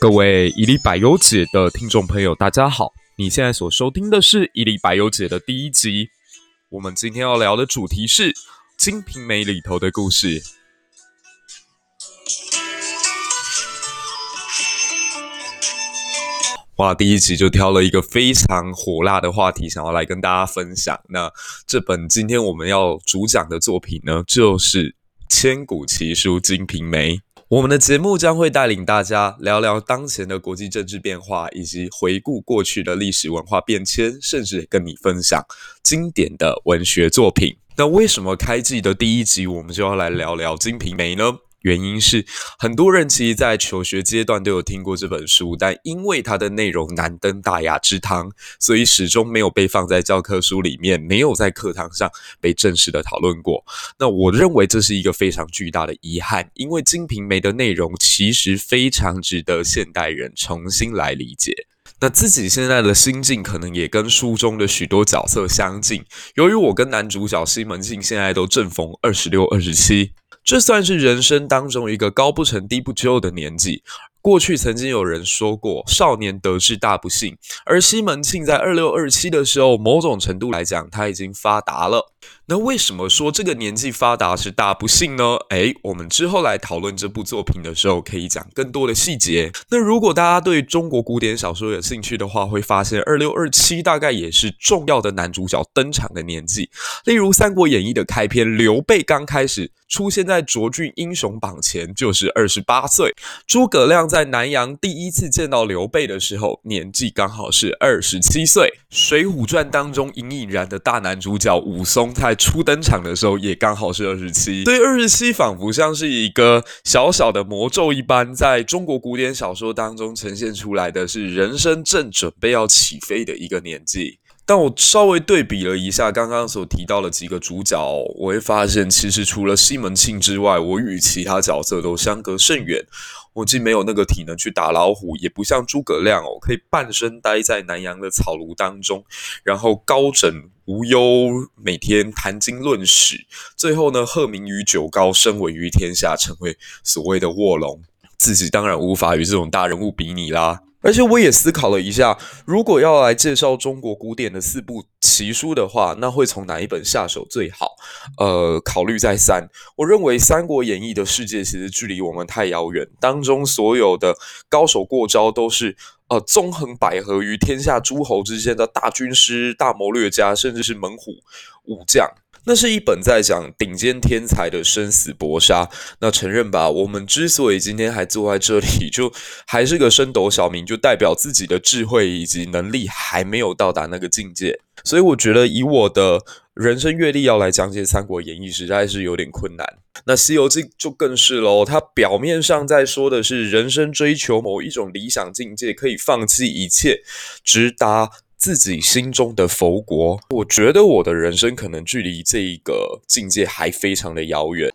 各位一历百忧解的听众朋友，大家好！你现在所收听的是一历百忧解的第一集。我们今天要聊的主题是《金瓶梅》里头的故事。哇，第一集就挑了一个非常火辣的话题，想要来跟大家分享。那这本今天我们要主讲的作品呢，就是千古奇书《金瓶梅》。我们的节目将会带领大家聊聊当前的国际政治变化，以及回顾过去的历史文化变迁，甚至跟你分享经典的文学作品。那为什么开季的第一集我们就要来聊聊《金瓶梅》呢？原因是很多人其实，在求学阶段都有听过这本书，但因为它的内容难登大雅之堂，所以始终没有被放在教科书里面，没有在课堂上被正式的讨论过。那我认为这是一个非常巨大的遗憾，因为《金瓶梅》的内容其实非常值得现代人重新来理解。那自己现在的心境可能也跟书中的许多角色相近。由于我跟男主角西门庆现在都正逢二十六、二十七。这算是人生当中一个高不成低不就的年纪。过去曾经有人说过“少年得志大不幸”，而西门庆在二六二七的时候，某种程度来讲，他已经发达了。那为什么说这个年纪发达是大不幸呢？诶，我们之后来讨论这部作品的时候，可以讲更多的细节。那如果大家对中国古典小说有兴趣的话，会发现二六二七大概也是重要的男主角登场的年纪。例如《三国演义》的开篇，刘备刚开始出现在卓俊英雄榜前，就是二十八岁；诸葛亮在在南阳第一次见到刘备的时候，年纪刚好是二十七岁。《水浒传》当中隐隐然的大男主角武松，在初登场的时候也刚好是二十七，所以二十七仿佛像是一个小小的魔咒一般，在中国古典小说当中呈现出来的是人生正准备要起飞的一个年纪。但我稍微对比了一下刚刚所提到的几个主角，我会发现其实除了西门庆之外，我与其他角色都相隔甚远。我既没有那个体能去打老虎，也不像诸葛亮哦，可以半身待在南阳的草庐当中，然后高枕无忧，每天谈经论史，最后呢，鹤鸣于九高，声闻于天下，成为所谓的卧龙。自己当然无法与这种大人物比拟啦。而且我也思考了一下，如果要来介绍中国古典的四部奇书的话，那会从哪一本下手最好？呃，考虑再三。我认为《三国演义》的世界其实距离我们太遥远，当中所有的高手过招都是呃纵横捭阖于天下诸侯之间的大军师、大谋略家，甚至是猛虎武将。那是一本在讲顶尖天才的生死搏杀。那承认吧，我们之所以今天还坐在这里，就还是个升斗小民，就代表自己的智慧以及能力还没有到达那个境界。所以我觉得以我的人生阅历要来讲解《三国演义》，实在是有点困难。那《西游记》就更是喽，它表面上在说的是人生追求某一种理想境界，可以放弃一切，直达。自己心中的佛国，我觉得我的人生可能距离这一个境界还非常的遥远。《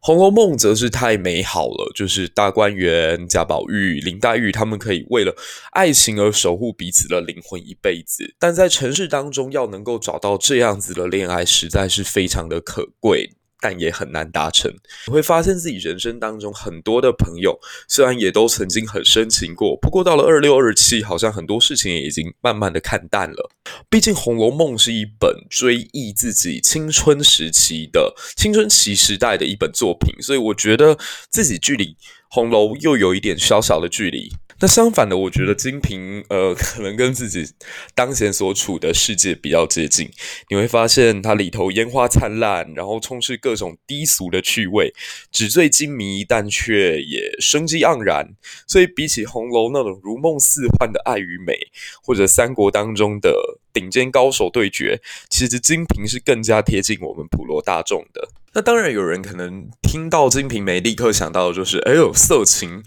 红楼梦》则是太美好了，就是大观园、贾宝玉、林黛玉他们可以为了爱情而守护彼此的灵魂一辈子，但在城市当中要能够找到这样子的恋爱，实在是非常的可贵。但也很难达成。你会发现自己人生当中很多的朋友，虽然也都曾经很深情过，不过到了二六二七，好像很多事情也已经慢慢的看淡了。毕竟《红楼梦》是一本追忆自己青春时期的青春期时代的一本作品，所以我觉得自己距离红楼又有一点小小的距离。那相反的，我觉得金瓶呃，可能跟自己当前所处的世界比较接近。你会发现它里头烟花灿烂，然后充斥各种低俗的趣味，纸醉金迷，但却也生机盎然。所以比起红楼那种如梦似幻的爱与美，或者三国当中的顶尖高手对决，其实金瓶是更加贴近我们普罗大众的。那当然，有人可能听到金瓶梅，立刻想到的就是，哎呦，色情。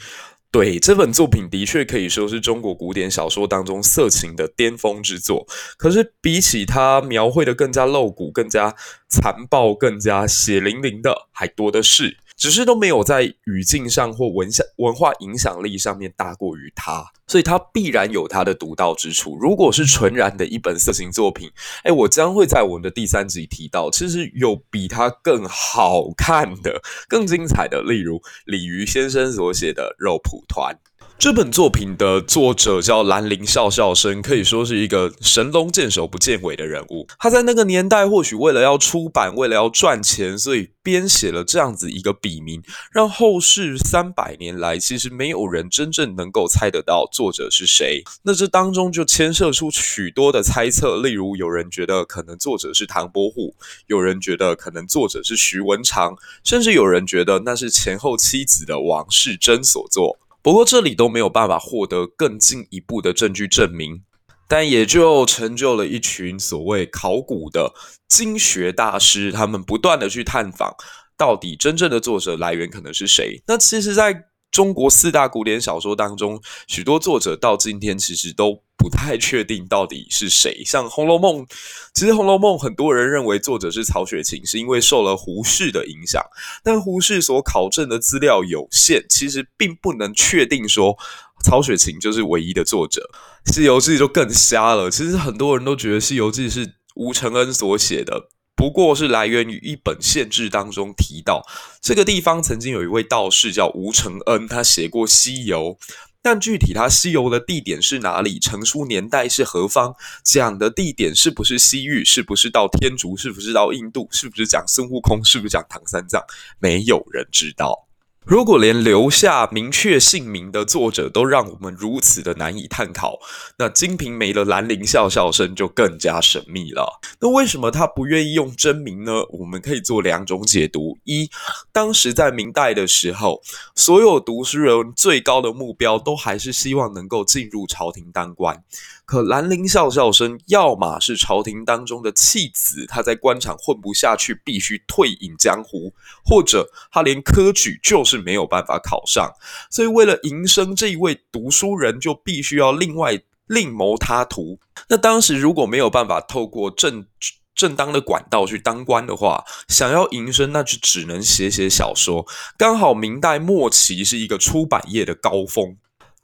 对，这本作品的确可以说是中国古典小说当中色情的巅峰之作。可是比起它描绘的更加露骨、更加残暴、更加血淋淋的，还多的是。只是都没有在语境上或文下文化影响力上面大过于他，所以他必然有他的独到之处。如果是纯然的一本色情作品，哎，我将会在我们的第三集提到，其实有比他更好看的、更精彩的，例如鲤鱼先生所写的《肉蒲团》。这本作品的作者叫兰陵笑笑生，可以说是一个神龙见首不见尾的人物。他在那个年代，或许为了要出版，为了要赚钱，所以编写了这样子一个笔名，让后世三百年来，其实没有人真正能够猜得到作者是谁。那这当中就牵涉出许多的猜测，例如有人觉得可能作者是唐伯虎，有人觉得可能作者是徐文长，甚至有人觉得那是前后妻子的王世贞所作。不过这里都没有办法获得更进一步的证据证明，但也就成就了一群所谓考古的经学大师，他们不断的去探访，到底真正的作者来源可能是谁？那其实，在中国四大古典小说当中，许多作者到今天其实都不太确定到底是谁。像《红楼梦》，其实《红楼梦》很多人认为作者是曹雪芹，是因为受了胡适的影响。但胡适所考证的资料有限，其实并不能确定说曹雪芹就是唯一的作者。《西游记》就更瞎了。其实很多人都觉得《西游记》是吴承恩所写的。不过是来源于一本县志当中提到，这个地方曾经有一位道士叫吴承恩，他写过西游，但具体他西游的地点是哪里，成书年代是何方，讲的地点是不是西域，是不是到天竺，是不是到印度，是不是讲孙悟空，是不是讲唐三藏，没有人知道。如果连留下明确姓名的作者都让我们如此的难以探讨，那《金瓶梅》的兰陵笑笑生就更加神秘了。那为什么他不愿意用真名呢？我们可以做两种解读：一，当时在明代的时候，所有读书人最高的目标都还是希望能够进入朝廷当官。可兰陵笑笑生，要么是朝廷当中的弃子，他在官场混不下去，必须退隐江湖；或者他连科举就是是没有办法考上，所以为了营生，这一位读书人就必须要另外另谋他途。那当时如果没有办法透过正正当的管道去当官的话，想要营生，那就只能写写小说。刚好明代末期是一个出版业的高峰。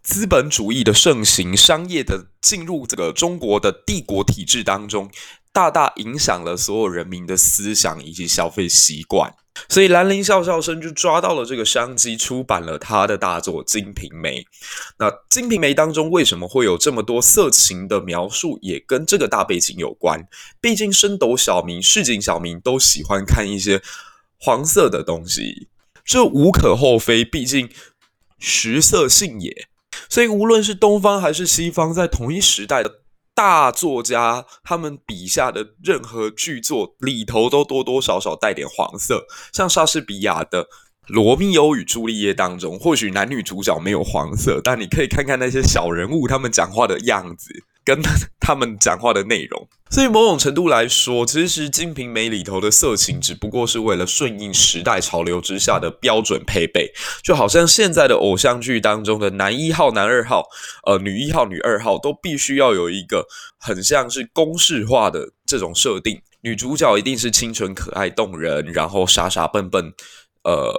资本主义的盛行，商业的进入这个中国的帝国体制当中，大大影响了所有人民的思想以及消费习惯。所以兰陵笑笑生就抓到了这个商机，出版了他的大作《金瓶梅》。那《金瓶梅》当中为什么会有这么多色情的描述，也跟这个大背景有关。毕竟升斗小民、市井小民都喜欢看一些黄色的东西，这无可厚非。毕竟食色性也。所以，无论是东方还是西方，在同一时代的大作家，他们笔下的任何剧作里头，都多多少少带点黄色。像莎士比亚的《罗密欧与朱丽叶》当中，或许男女主角没有黄色，但你可以看看那些小人物他们讲话的样子。跟 他们讲话的内容，所以某种程度来说，其实《金瓶梅》里头的色情只不过是为了顺应时代潮流之下的标准配备，就好像现在的偶像剧当中的男一号、男二号，呃，女一号、女二号都必须要有一个很像是公式化的这种设定，女主角一定是清纯可爱动人，然后傻傻笨笨，呃，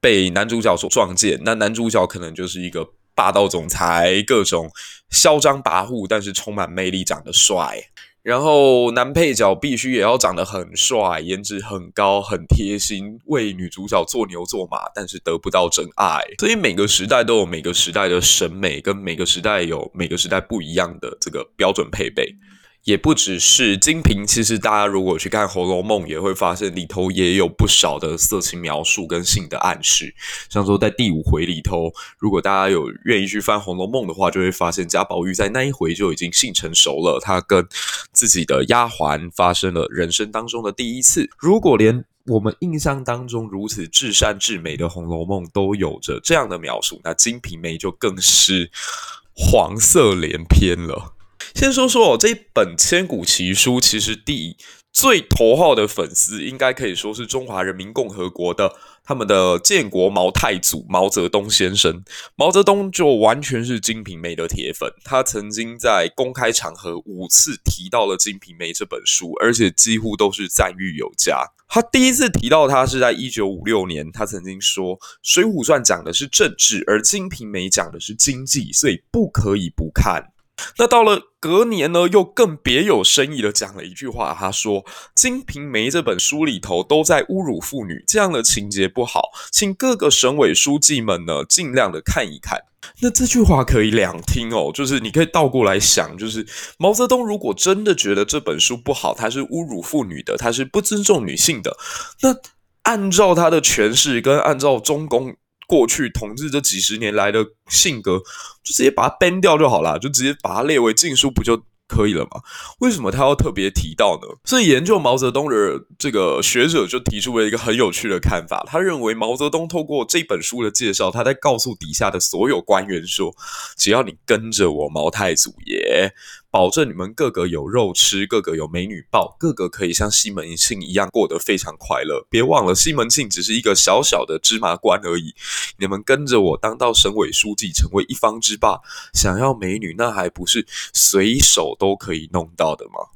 被男主角所撞见，那男主角可能就是一个。霸道总裁，各种嚣张跋扈，但是充满魅力，长得帅。然后男配角必须也要长得很帅，颜值很高，很贴心，为女主角做牛做马，但是得不到真爱。所以每个时代都有每个时代的审美，跟每个时代有每个时代不一样的这个标准配备。也不只是金瓶，其实大家如果去看《红楼梦》，也会发现里头也有不少的色情描述跟性的暗示。像说在第五回里头，如果大家有愿意去翻《红楼梦》的话，就会发现贾宝玉在那一回就已经性成熟了，他跟自己的丫鬟发生了人生当中的第一次。如果连我们印象当中如此至善至美的《红楼梦》都有着这样的描述，那《金瓶梅》就更是黄色连篇了。先说说哦，这一本千古奇书，其实第最头号的粉丝应该可以说是中华人民共和国的他们的建国毛太祖毛泽东先生，毛泽东就完全是《金瓶梅》的铁粉，他曾经在公开场合五次提到了《金瓶梅》这本书，而且几乎都是赞誉有加。他第一次提到他是在一九五六年，他曾经说《水浒传》讲的是政治，而《金瓶梅》讲的是经济，所以不可以不看。那到了隔年呢，又更别有深意的讲了一句话，他说：“《金瓶梅》这本书里头都在侮辱妇女，这样的情节不好，请各个省委书记们呢尽量的看一看。”那这句话可以两听哦，就是你可以倒过来想，就是毛泽东如果真的觉得这本书不好，他是侮辱妇女的，他是不尊重女性的，那按照他的诠释跟按照中共。过去统治这几十年来的性格，就直接把它 ban 掉就好了，就直接把它列为禁书不就可以了吗？为什么他要特别提到呢？所以研究毛泽东的这个学者就提出了一个很有趣的看法，他认为毛泽东透过这本书的介绍，他在告诉底下的所有官员说：只要你跟着我毛太祖爷。保证你们个个有肉吃，个个有美女抱，个个可以像西门庆一样过得非常快乐。别忘了，西门庆只是一个小小的芝麻官而已。你们跟着我当到省委书记，成为一方之霸，想要美女，那还不是随手都可以弄到的吗？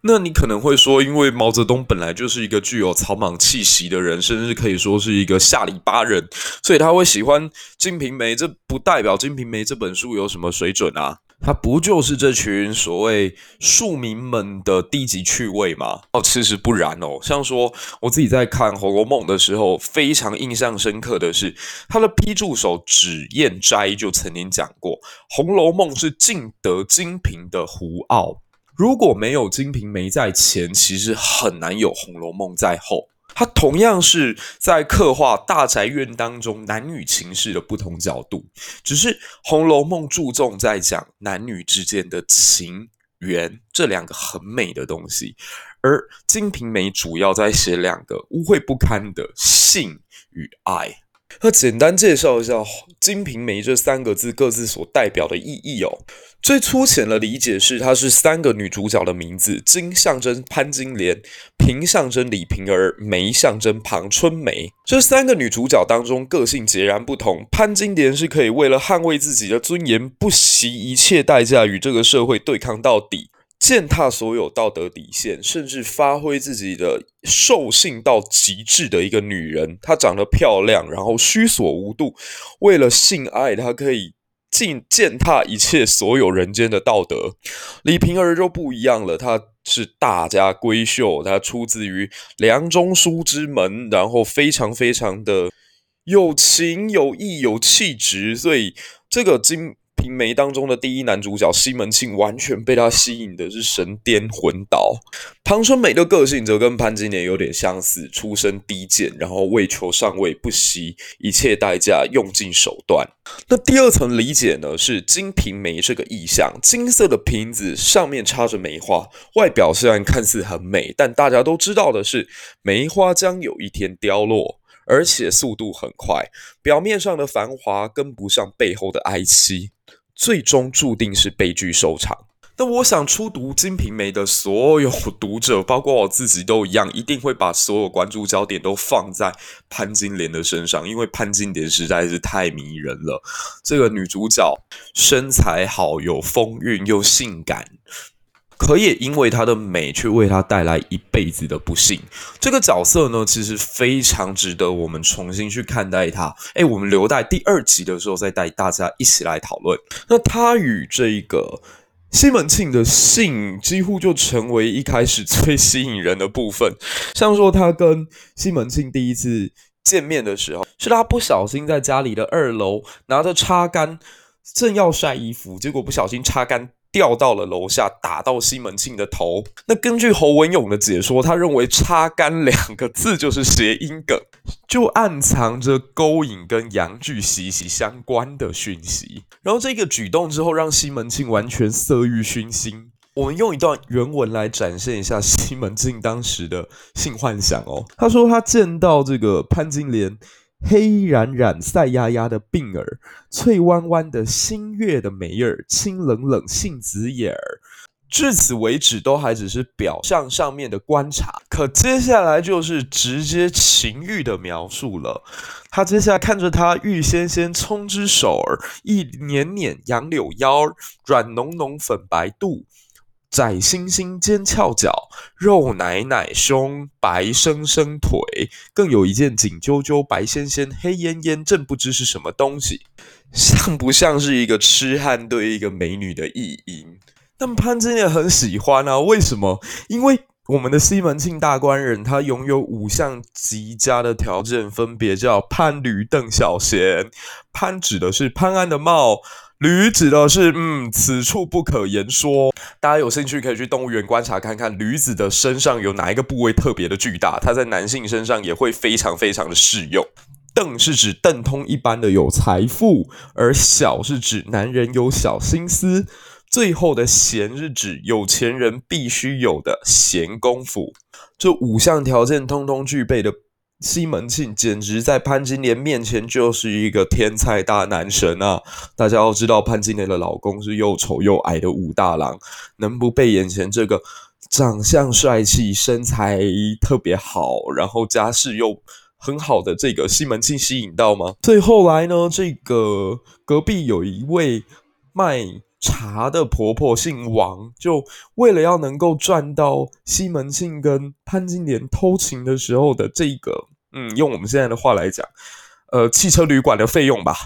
那你可能会说，因为毛泽东本来就是一个具有草莽气息的人，甚至可以说是一个下里巴人，所以他会喜欢《金瓶梅》，这不代表《金瓶梅》这本书有什么水准啊。他不就是这群所谓庶民们的低级趣味吗？哦，其实不然哦。像说我自己在看《红楼梦》的时候，非常印象深刻的是，他的批注手脂砚斋就曾经讲过，《红楼梦》是尽得金瓶的胡傲。如果没有《金瓶梅》在前，其实很难有《红楼梦》在后。它同样是在刻画大宅院当中男女情事的不同角度，只是《红楼梦》注重在讲男女之间的情缘这两个很美的东西，而《金瓶梅》主要在写两个污秽不堪的性与爱。那简单介绍一下《金瓶梅》这三个字各自所代表的意义哦。最粗浅的理解是，它是三个女主角的名字：金象征潘金莲，瓶象征李瓶儿，梅象征庞春梅。这三个女主角当中，个性截然不同。潘金莲是可以为了捍卫自己的尊严，不惜一切代价与这个社会对抗到底。践踏所有道德底线，甚至发挥自己的兽性到极致的一个女人。她长得漂亮，然后虚索无度，为了性爱，她可以尽践踏一切所有人间的道德。李瓶儿就不一样了，她是大家闺秀，她出自于梁中书之门，然后非常非常的有情有义有气质，所以这个金。《金瓶梅》当中的第一男主角西门庆，完全被他吸引的是神颠魂倒。庞春梅的个性则跟潘金莲有点相似，出身低贱，然后为求上位，不惜一切代价，用尽手段。那第二层理解呢，是《金瓶梅》这个意象，金色的瓶子上面插着梅花，外表虽然看似很美，但大家都知道的是，梅花将有一天凋落，而且速度很快。表面上的繁华跟不上背后的哀凄。最终注定是悲剧收场。那我想初读《金瓶梅》的所有读者，包括我自己都一样，一定会把所有关注焦点都放在潘金莲的身上，因为潘金莲实在是太迷人了。这个女主角身材好，有风韵，又性感。可也因为她的美，却为她带来一辈子的不幸。这个角色呢，其实非常值得我们重新去看待她。诶，我们留待第二集的时候再带大家一起来讨论。那她与这个西门庆的性，几乎就成为一开始最吸引人的部分。像说她跟西门庆第一次见面的时候，是她不小心在家里的二楼拿着擦干，正要晒衣服，结果不小心擦干。掉到了楼下，打到西门庆的头。那根据侯文勇的解说，他认为“擦干”两个字就是谐音梗，就暗藏着勾引跟阳具息息相关的讯息。然后这个举动之后，让西门庆完全色欲熏心。我们用一段原文来展现一下西门庆当时的性幻想哦。他说他见到这个潘金莲。黑冉冉、赛压压的鬓儿，翠弯弯的新月的眉儿，清冷冷杏子眼儿，至此为止，都还只是表象上面的观察。可接下来就是直接情欲的描述了。他接下来看着他玉纤纤葱之手儿，一捻捻杨柳腰儿，软浓浓粉白肚，窄星星尖翘脚，肉奶奶胸，白生生腿，更有一件紧啾啾、白纤纤、黑烟烟，正不知是什么东西，像不像是一个痴汉对一个美女的意淫？但潘金莲很喜欢啊，为什么？因为我们的西门庆大官人，他拥有五项极佳的条件，分别叫潘驴邓小闲。潘指的是潘安的貌，驴指的是嗯，此处不可言说。大家有兴趣可以去动物园观察看看，驴子的身上有哪一个部位特别的巨大，它在男性身上也会非常非常的适用。邓是指邓通一般的有财富，而小是指男人有小心思。最后的闲是指有钱人必须有的闲工夫，这五项条件通通具备的西门庆，简直在潘金莲面前就是一个天才大男神啊！大家要知道，潘金莲的老公是又丑又矮的武大郎，能不被眼前这个长相帅气、身材特别好，然后家世又很好的这个西门庆吸引到吗？最后来呢，这个隔壁有一位卖。茶的婆婆姓王，就为了要能够赚到西门庆跟潘金莲偷情的时候的这个，嗯，用我们现在的话来讲，呃，汽车旅馆的费用吧。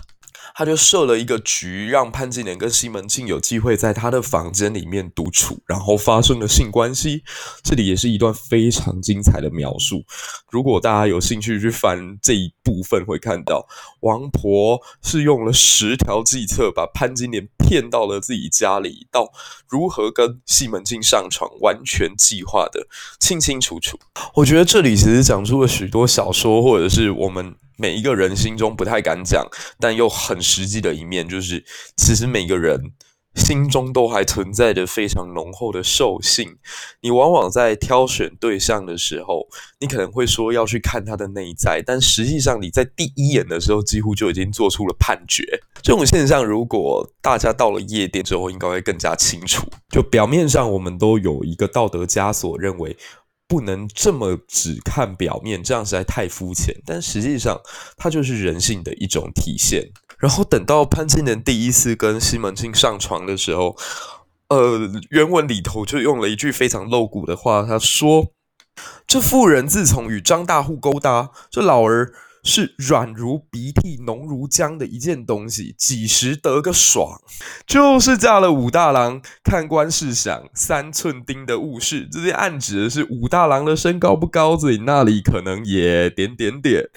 他就设了一个局，让潘金莲跟西门庆有机会在他的房间里面独处，然后发生了性关系。这里也是一段非常精彩的描述。如果大家有兴趣去翻这一部分，会看到王婆是用了十条计策把潘金莲骗到了自己家里，到如何跟西门庆上床，完全计划的清清楚楚。我觉得这里其实讲出了许多小说，或者是我们。每一个人心中不太敢讲，但又很实际的一面，就是其实每个人心中都还存在着非常浓厚的兽性。你往往在挑选对象的时候，你可能会说要去看他的内在，但实际上你在第一眼的时候，几乎就已经做出了判决。这种现象，如果大家到了夜店之后，应该会更加清楚。就表面上，我们都有一个道德枷锁，认为。不能这么只看表面，这样实在太肤浅。但实际上，它就是人性的一种体现。然后等到潘金莲第一次跟西门庆上床的时候，呃，原文里头就用了一句非常露骨的话，他说：“这妇人自从与张大户勾搭，这老儿。”是软如鼻涕、浓如浆的一件东西，几时得个爽？就是嫁了武大郎，看官试想，三寸丁的误事，这些暗指的是武大郎的身高不高，所以那里可能也点点点。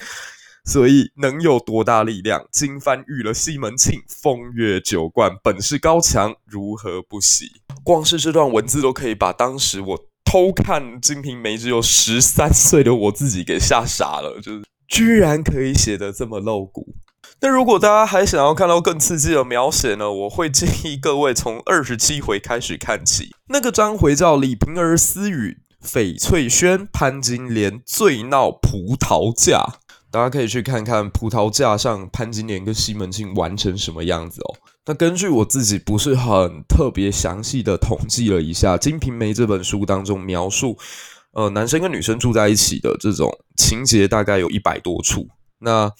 所以能有多大力量？金幡遇了西门庆，风月酒馆，本事高强，如何不喜？光是这段文字都可以把当时我偷看《金瓶梅》只有十三岁的我自己给吓傻了，就是。居然可以写得这么露骨。那如果大家还想要看到更刺激的描写呢？我会建议各位从二十七回开始看起。那个章回叫李瓶儿私语翡翠轩，潘金莲醉闹葡萄架。大家可以去看看葡萄架上潘金莲跟西门庆玩成什么样子哦。那根据我自己不是很特别详细的统计了一下，《金瓶梅》这本书当中描述。呃，男生跟女生住在一起的这种情节大概有一百多处，那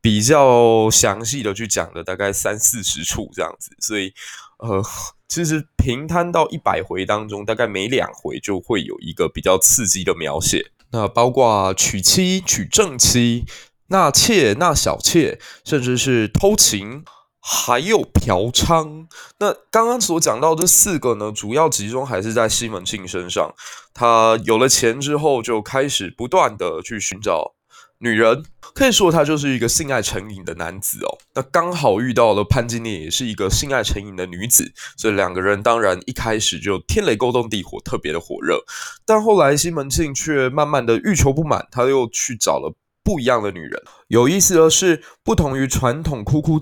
比较详细的去讲的大概三四十处这样子，所以呃，其实平摊到一百回当中，大概每两回就会有一个比较刺激的描写，那包括娶妻、娶正妻、纳妾、纳小妾，甚至是偷情。还有嫖娼，那刚刚所讲到这四个呢，主要集中还是在西门庆身上。他有了钱之后，就开始不断的去寻找女人，可以说他就是一个性爱成瘾的男子哦。那刚好遇到了潘金莲，也是一个性爱成瘾的女子，所以两个人当然一开始就天雷勾动地火，特别的火热。但后来西门庆却慢慢的欲求不满，他又去找了不一样的女人。有意思的是，不同于传统哭哭。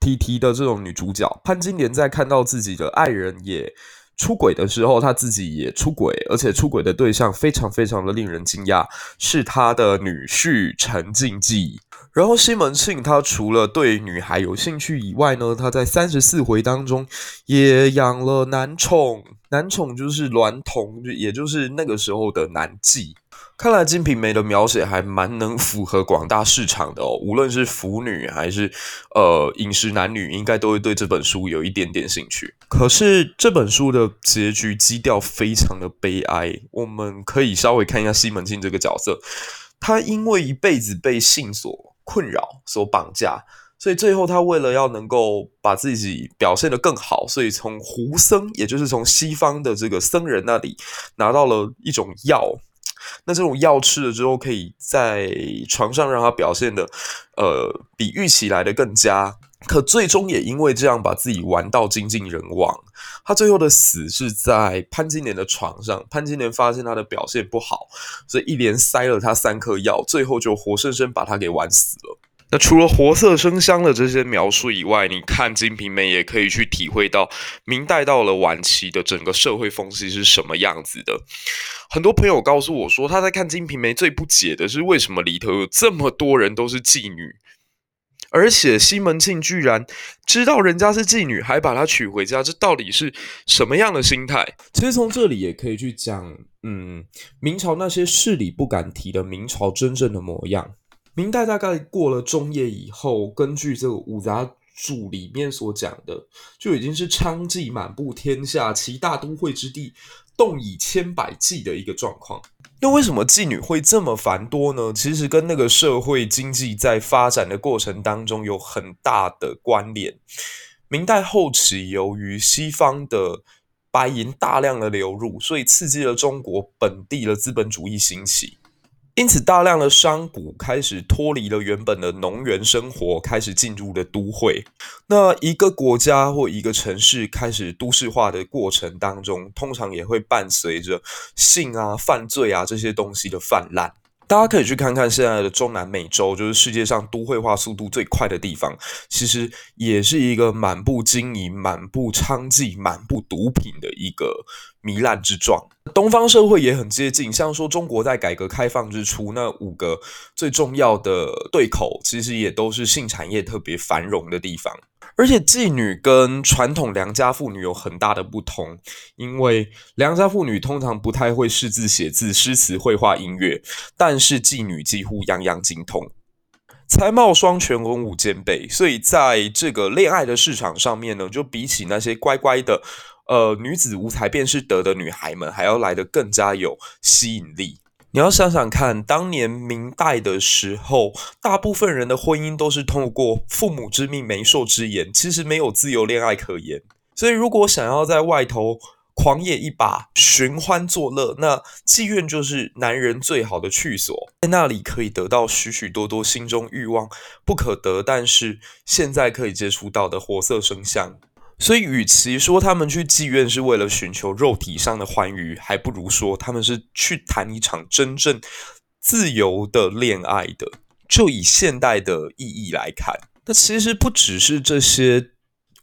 T T 的这种女主角潘金莲在看到自己的爱人也出轨的时候，她自己也出轨，而且出轨的对象非常非常的令人惊讶，是她的女婿陈静济。然后西门庆他除了对女孩有兴趣以外呢，他在三十四回当中也养了男宠，男宠就是娈童，也就是那个时候的男妓。看来《金瓶梅》的描写还蛮能符合广大市场的哦，无论是腐女还是呃饮食男女，应该都会对这本书有一点点兴趣。可是这本书的结局基调非常的悲哀，我们可以稍微看一下西门庆这个角色，他因为一辈子被性所困扰、所绑架，所以最后他为了要能够把自己表现得更好，所以从胡僧，也就是从西方的这个僧人那里拿到了一种药。那这种药吃了之后，可以在床上让他表现的，呃，比预期来的更佳。可最终也因为这样，把自己玩到精尽人亡。他最后的死是在潘金莲的床上。潘金莲发现他的表现不好，所以一连塞了他三颗药，最后就活生生把他给玩死了。那除了活色生香的这些描述以外，你看《金瓶梅》也可以去体会到明代到了晚期的整个社会风气是什么样子的。很多朋友告诉我说，他在看《金瓶梅》最不解的是为什么里头有这么多人都是妓女，而且西门庆居然知道人家是妓女，还把她娶回家，这到底是什么样的心态？其实从这里也可以去讲，嗯，明朝那些势力不敢提的明朝真正的模样。明代大概过了中叶以后，根据这个五杂俎里面所讲的，就已经是娼妓满布天下，其大都会之地，动以千百计的一个状况。那为什么妓女会这么繁多呢？其实跟那个社会经济在发展的过程当中有很大的关联。明代后期，由于西方的白银大量的流入，所以刺激了中国本地的资本主义兴起。因此，大量的商贾开始脱离了原本的农园生活，开始进入了都会。那一个国家或一个城市开始都市化的过程当中，通常也会伴随着性啊、犯罪啊这些东西的泛滥。大家可以去看看现在的中南美洲，就是世界上都会化速度最快的地方，其实也是一个满布金银、满布娼妓、满布毒品的一个糜烂之状。东方社会也很接近，像说中国在改革开放之初，那五个最重要的对口，其实也都是性产业特别繁荣的地方。而且妓女跟传统良家妇女有很大的不同，因为良家妇女通常不太会识字写字、诗词绘画音乐，但是妓女几乎样样精通，才貌双全、文武兼备，所以在这个恋爱的市场上面呢，就比起那些乖乖的，呃，女子无才便是德的女孩们，还要来得更加有吸引力。你要想想看，当年明代的时候，大部分人的婚姻都是透过父母之命、媒妁之言，其实没有自由恋爱可言。所以，如果想要在外头狂野一把、寻欢作乐，那妓院就是男人最好的去所，在那里可以得到许许多多心中欲望不可得，但是现在可以接触到的活色生香。所以，与其说他们去妓院是为了寻求肉体上的欢愉，还不如说他们是去谈一场真正自由的恋爱的。就以现代的意义来看，那其实不只是这些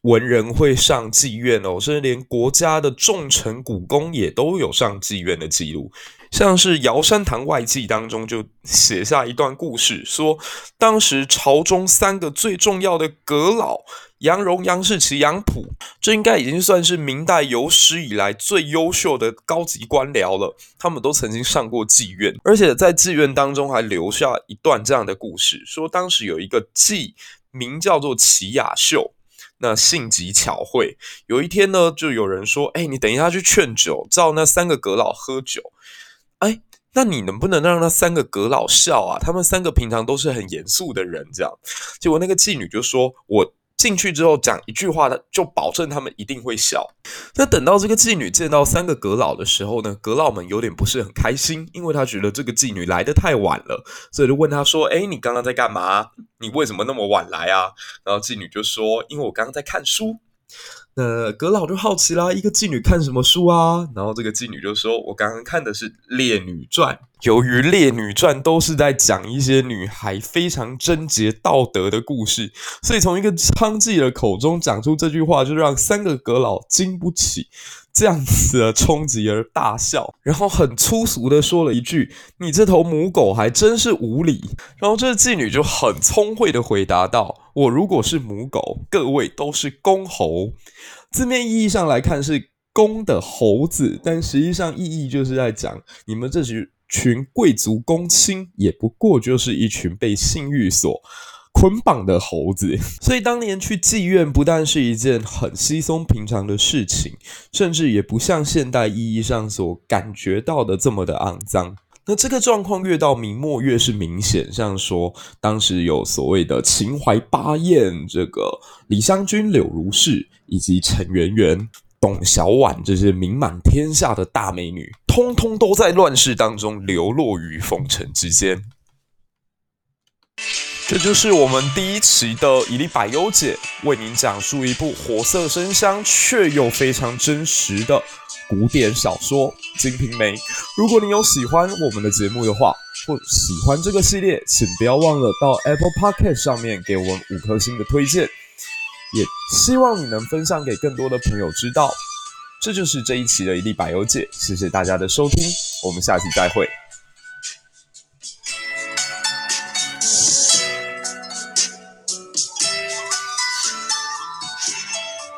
文人会上妓院哦，甚至连国家的重臣股公也都有上妓院的记录。像是《尧山堂外记》当中就写下一段故事，说当时朝中三个最重要的阁老。杨荣、杨士奇、杨溥，这应该已经算是明代有史以来最优秀的高级官僚了。他们都曾经上过妓院，而且在妓院当中还留下一段这样的故事：说当时有一个妓名叫做齐雅秀，那性急巧慧。有一天呢，就有人说：“哎，你等一下去劝酒，叫那三个阁老喝酒。”哎，那你能不能让那三个阁老笑啊？他们三个平常都是很严肃的人，这样。结果那个妓女就说：“我。”进去之后讲一句话，就保证他们一定会笑。那等到这个妓女见到三个阁老的时候呢，阁老们有点不是很开心，因为他觉得这个妓女来的太晚了，所以就问他说：“哎，你刚刚在干嘛？你为什么那么晚来啊？”然后妓女就说：“因为我刚刚在看书。”那阁老就好奇啦，一个妓女看什么书啊？然后这个妓女就说：“我刚刚看的是《烈女传》。由于《烈女传》都是在讲一些女孩非常贞洁道德的故事，所以从一个娼妓的口中讲出这句话，就让三个阁老经不起这样子的冲击而大笑，然后很粗俗的说了一句：“你这头母狗还真是无礼。”然后这妓女就很聪慧的回答道：“我如果是母狗，各位都是公猴。”字面意义上来看是公的猴子，但实际上意义就是在讲你们这群群贵族公卿，也不过就是一群被性欲所捆绑的猴子。所以当年去妓院不但是一件很稀松平常的事情，甚至也不像现代意义上所感觉到的这么的肮脏。那这个状况越到明末越是明显，像说当时有所谓的秦淮八艳，这个李香君、柳如是，以及陈圆圆、董小宛这些名满天下的大美女，通通都在乱世当中流落于风尘之间。这就是我们第一期的《一历百忧解》，为您讲述一部活色生香却又非常真实的古典小说《金瓶梅》，如果你有喜欢我们的节目的话，或喜欢这个系列，请不要忘了到 Apple Podcast 上面给我们五颗星的推荐，也希望你能分享给更多的朋友知道。这就是这一期的一历百忧解，谢谢大家的收听，我们下期再会。